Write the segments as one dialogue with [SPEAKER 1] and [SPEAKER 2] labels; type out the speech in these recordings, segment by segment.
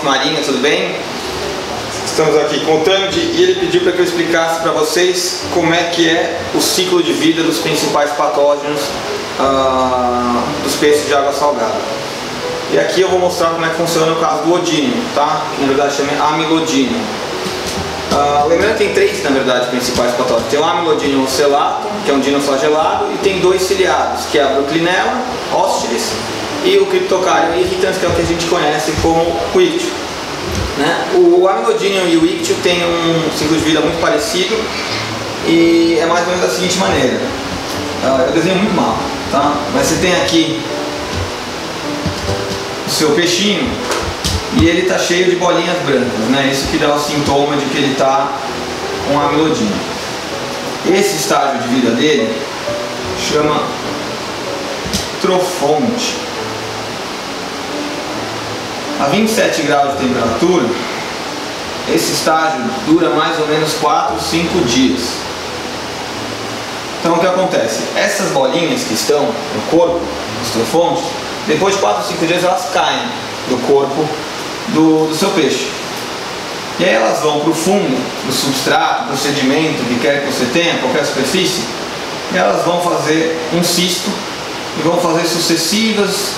[SPEAKER 1] Reef Marinha, tudo bem? Estamos aqui com o Tandy e ele pediu para que eu explicasse para vocês como é que é o ciclo de vida dos principais patógenos uh, dos peixes de água salgada. E aqui eu vou mostrar como é que funciona o caso do odínio, tá? que na verdade chama amilodínio. Uh, lembrando que tem três, na verdade, principais patógenos. Tem o amilodínio ocelato, que é um dinoflagelado, e tem dois ciliados, que é a Bruclinella, hostilis, e o Cryptocardium irritans, que é o que a gente conhece como o ictio. Né? O amilodínio e o ictio têm um ciclo de vida muito parecido, e é mais ou menos da seguinte maneira. Uh, eu desenho muito mal, tá? mas você tem aqui o seu peixinho, e ele está cheio de bolinhas brancas, né? Isso que dá o sintoma de que ele está com amilodina. Esse estágio de vida dele chama trofonte. A 27 graus de temperatura, esse estágio dura mais ou menos 4, 5 dias. Então o que acontece? Essas bolinhas que estão no corpo, os trofontes, depois de 4, 5 dias elas caem do corpo do, do seu peixe. E aí elas vão para o fundo, do substrato, do sedimento que quer que você tenha, qualquer superfície, e elas vão fazer um cisto e vão fazer sucessivas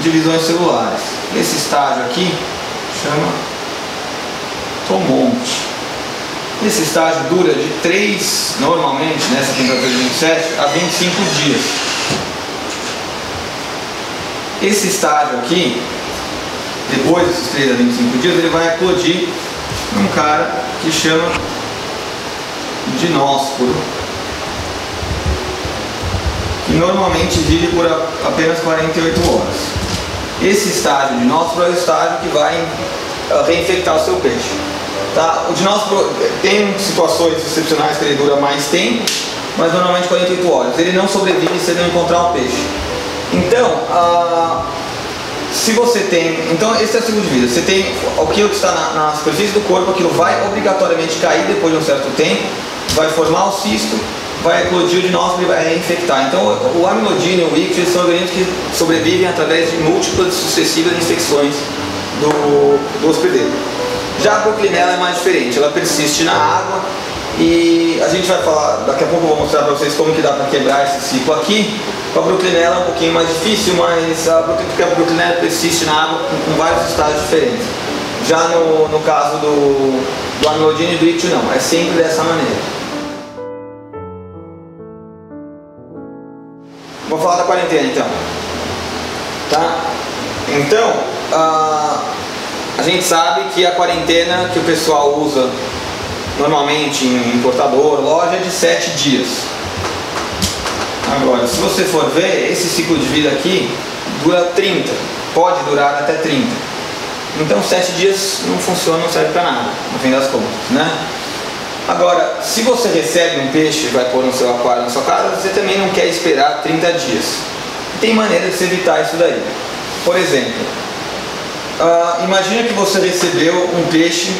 [SPEAKER 1] divisões celulares. Esse estágio aqui chama tomonte. Esse estágio dura de 3, normalmente, nessa temperatura de 27, a 25 dias. Esse estágio aqui depois desses 3 a 25 dias, ele vai eclodir um cara que chama dinósporo, que normalmente vive por apenas 48 horas. Esse estágio dinósporo é o estágio que vai ah, reinfectar o seu peixe. Tá? O dinósporo tem situações excepcionais que ele dura mais tempo, mas normalmente 48 horas. Ele não sobrevive se ele não encontrar o peixe. Então, uh, se você tem, então esse é o ciclo de vida. Você tem aquilo que está na, na superfície do corpo, aquilo vai obrigatoriamente cair depois de um certo tempo, vai formar o cisto, vai eclodir de novo e vai reinfectar. Então o amilodínio e o ictio são organismos que sobrevivem através de múltiplas sucessivas infecções do, do hospedeiro. Já a proclinella é mais diferente, ela persiste na água e a gente vai falar, daqui a pouco eu vou mostrar para vocês como que dá para quebrar esse ciclo aqui. Com a Brooklynella é um pouquinho mais difícil, mas a, porque a Brooklynella persiste na água com, com, vários estágios diferentes. Já no, no caso do, do e do ictio não, é sempre dessa maneira. Vou falar da quarentena então. Tá? Então, a, a gente sabe que a quarentena que o pessoal usa normalmente em importador, loja, é de 7 dias. Agora, se você for ver, esse ciclo de vida aqui dura 30, pode durar até 30. Então 7 dias não funciona, não serve para nada, no fim das contas, né? Agora, se você recebe um peixe e vai pôr no seu aquário na sua casa, você também não quer esperar 30 dias. Tem maneira de se evitar isso daí. Por exemplo, uh, imagina que você recebeu um peixe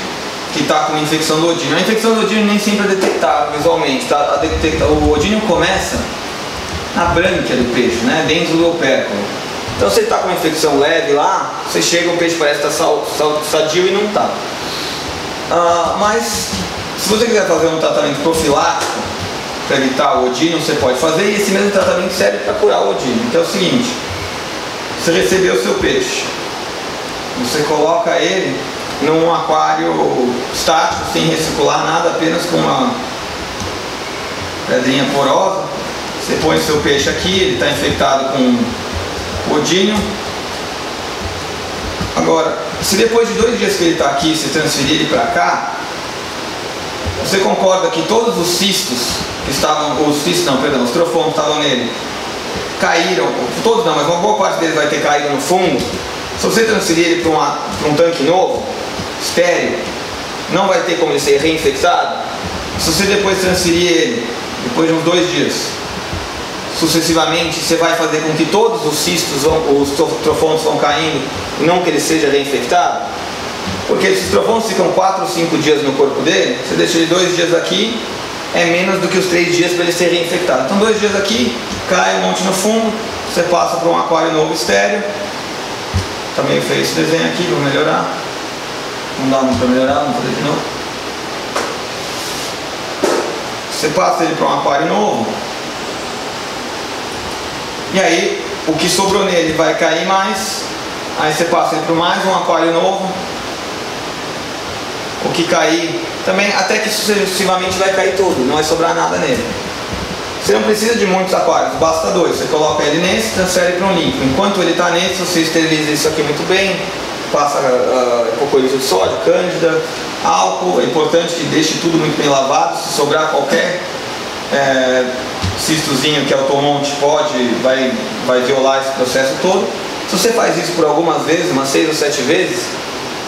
[SPEAKER 1] que está com infecção do odínio. A infecção do odínio nem sempre é detectável visualmente. Tá? Detecta... O odínio começa na brânquia do peixe, né? dentro do opérculo. Então ele está com uma infecção leve lá, você chega, o peixe parece estar tá sadio e não está. Ah, mas se você quiser fazer um tratamento profilático para evitar o odínio, você pode fazer e esse mesmo tratamento serve para curar o odínio, que é o seguinte, você recebeu o seu peixe, você coloca ele num aquário estático, sem recircular nada, apenas com uma pedrinha porosa. Você põe o seu peixe aqui, ele está infectado com odínio. Agora, se depois de dois dias que ele está aqui, você transferir ele para cá, você concorda que todos os cistos que estavam, os cistos não, perdão, os que estavam nele, caíram, todos não, mas uma boa parte deles vai ter caído no fundo. Se você transferir ele para um tanque novo, estéreo, não vai ter como ele ser reinfectado. Se você depois transferir ele, depois de uns dois dias, sucessivamente, você vai fazer com que todos os cistos, vão, os trofões vão caindo, não que ele seja reinfectado. Porque esses trofões ficam 4 ou 5 dias no corpo dele, você deixa ele dois dias aqui, é menos do que os três dias para ele ser reinfectado. Então dois dias aqui, cai um monte no fundo, você passa para um aquário novo estéreo. Também fez esse desenho aqui, vou melhorar. não dá muito para melhorar, vamos fazer de novo. Você passa ele para um aquário novo. E aí o que sobrou nele vai cair mais. Aí você passa ele para mais um aquário novo. O que cair também, até que sucessivamente vai cair tudo, não vai sobrar nada nele. Você não precisa de muitos aquários, basta dois. Você coloca ele nesse, transfere para um limpo. Enquanto ele está nesse, você esteriliza isso aqui muito bem, passa uh, de sódio, cândida, álcool. É importante que deixe tudo muito bem lavado. Se sobrar qualquer é, cistozinho que é o tomonte pode, vai, vai violar esse processo todo. Se você faz isso por algumas vezes, umas seis ou sete vezes,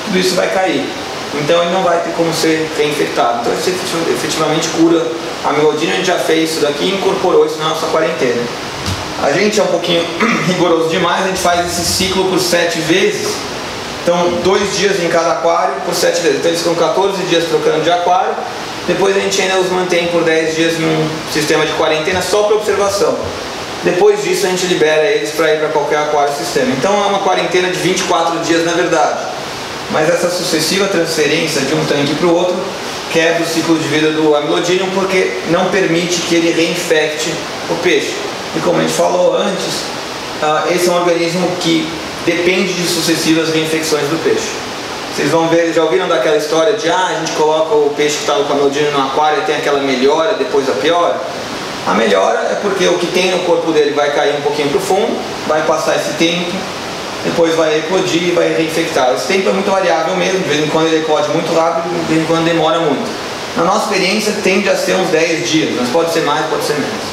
[SPEAKER 1] tudo isso vai cair. Então ele não vai ter como ser reinfectado. Então você efetivamente cura a melodina, a gente já fez isso daqui e incorporou isso na nossa quarentena. A gente é um pouquinho rigoroso demais, a gente faz esse ciclo por sete vezes. Então, dois dias em cada aquário por sete vezes. Então, eles ficam 14 dias trocando de aquário. Depois, a gente ainda os mantém por 10 dias num sistema de quarentena só para observação. Depois disso, a gente libera eles para ir para qualquer aquário sistema. Então, é uma quarentena de 24 dias na verdade. Mas essa sucessiva transferência de um tanque para o outro quebra o ciclo de vida do amilodínium porque não permite que ele reinfecte o peixe. E como a gente falou antes, uh, esse é um organismo que depende de sucessivas reinfecções do peixe. Vocês vão ver, já ouviram daquela história de ah, a gente coloca o peixe que está com amilodínium no aquário e tem aquela melhora depois da piora? A melhora é porque o que tem no corpo dele vai cair um pouquinho para o fundo, vai passar esse tempo, depois vai eclodir e vai reinfectar. Esse tempo é muito variável mesmo, de vez em quando ele eclode muito rápido, de vez em quando demora muito. Na nossa experiência tende a ser uns 10 dias, mas pode ser mais, pode ser menos.